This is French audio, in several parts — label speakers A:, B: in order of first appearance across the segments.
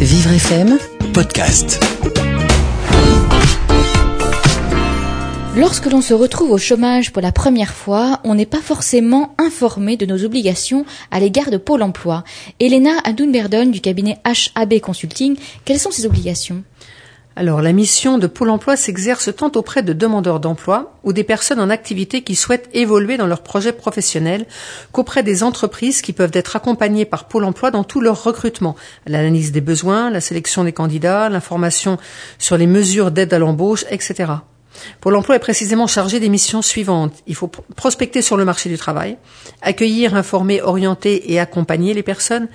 A: Vivre FM
B: podcast.
C: Lorsque l'on se retrouve au chômage pour la première fois, on n'est pas forcément informé de nos obligations à l'égard de Pôle emploi. Elena Adoun-Berdon du cabinet HAB Consulting, quelles sont ces obligations?
D: Alors, la mission de Pôle emploi s'exerce tant auprès de demandeurs d'emploi ou des personnes en activité qui souhaitent évoluer dans leur projet professionnel qu'auprès des entreprises qui peuvent être accompagnées par Pôle emploi dans tout leur recrutement, l'analyse des besoins, la sélection des candidats, l'information sur les mesures d'aide à l'embauche, etc. Pôle emploi est précisément chargé des missions suivantes. Il faut prospecter sur le marché du travail, accueillir, informer, orienter et accompagner les personnes,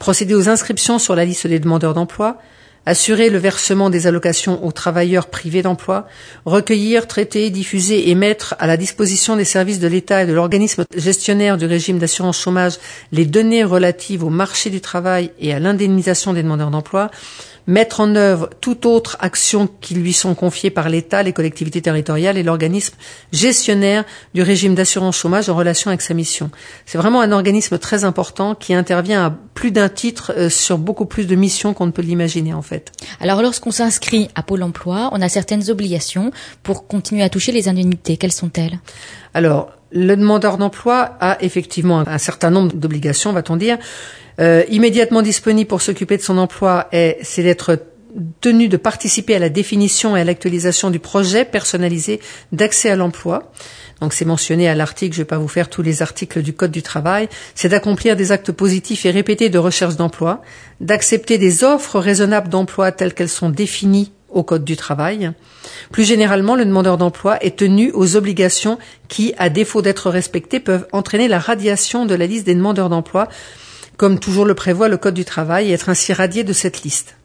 D: procéder aux inscriptions sur la liste des demandeurs d'emploi, assurer le versement des allocations aux travailleurs privés d'emploi, recueillir, traiter, diffuser et mettre à la disposition des services de l'État et de l'organisme gestionnaire du régime d'assurance chômage les données relatives au marché du travail et à l'indemnisation des demandeurs d'emploi, mettre en œuvre toute autre action qui lui sont confiées par l'État, les collectivités territoriales et l'organisme gestionnaire du régime d'assurance chômage en relation avec sa mission. C'est vraiment un organisme très important qui intervient à plus d'un titre euh, sur beaucoup plus de missions qu'on ne peut l'imaginer en fait.
C: Alors lorsqu'on s'inscrit à Pôle emploi, on a certaines obligations pour continuer à toucher les indemnités. Quelles sont-elles?
D: Alors, le demandeur d'emploi a effectivement un certain nombre d'obligations, va-t-on dire. Euh, immédiatement disponible pour s'occuper de son emploi, c'est d'être tenu de participer à la définition et à l'actualisation du projet personnalisé d'accès à l'emploi. Donc c'est mentionné à l'article, je ne vais pas vous faire tous les articles du Code du travail, c'est d'accomplir des actes positifs et répétés de recherche d'emploi, d'accepter des offres raisonnables d'emploi telles qu'elles sont définies au Code du travail. Plus généralement, le demandeur d'emploi est tenu aux obligations qui, à défaut d'être respectées, peuvent entraîner la radiation de la liste des demandeurs d'emploi comme toujours le prévoit le Code du travail, et être ainsi radié de cette liste.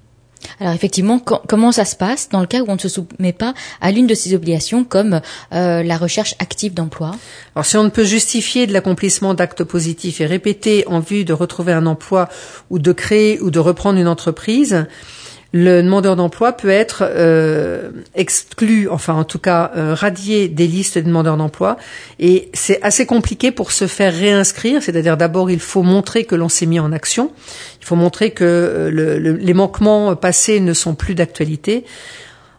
C: Alors effectivement, comment ça se passe dans le cas où on ne se soumet pas à l'une de ces obligations comme euh, la recherche active d'emploi?
D: Alors si on ne peut justifier de l'accomplissement d'actes positifs et répétés en vue de retrouver un emploi ou de créer ou de reprendre une entreprise, le demandeur d'emploi peut être euh, exclu, enfin en tout cas euh, radié des listes de demandeurs d'emploi. Et c'est assez compliqué pour se faire réinscrire. C'est-à-dire d'abord il faut montrer que l'on s'est mis en action. Il faut montrer que euh, les manquements passés ne sont plus d'actualité.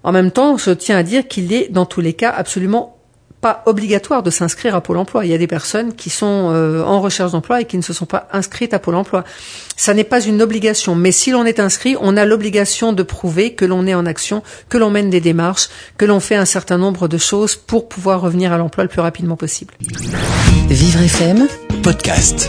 D: En même temps, je tiens à dire qu'il est dans tous les cas absolument pas obligatoire de s'inscrire à Pôle emploi. Il y a des personnes qui sont euh, en recherche d'emploi et qui ne se sont pas inscrites à Pôle emploi. Ça n'est pas une obligation, mais si l'on est inscrit, on a l'obligation de prouver que l'on est en action, que l'on mène des démarches, que l'on fait un certain nombre de choses pour pouvoir revenir à l'emploi le plus rapidement possible.
A: Vivre FM
B: podcast.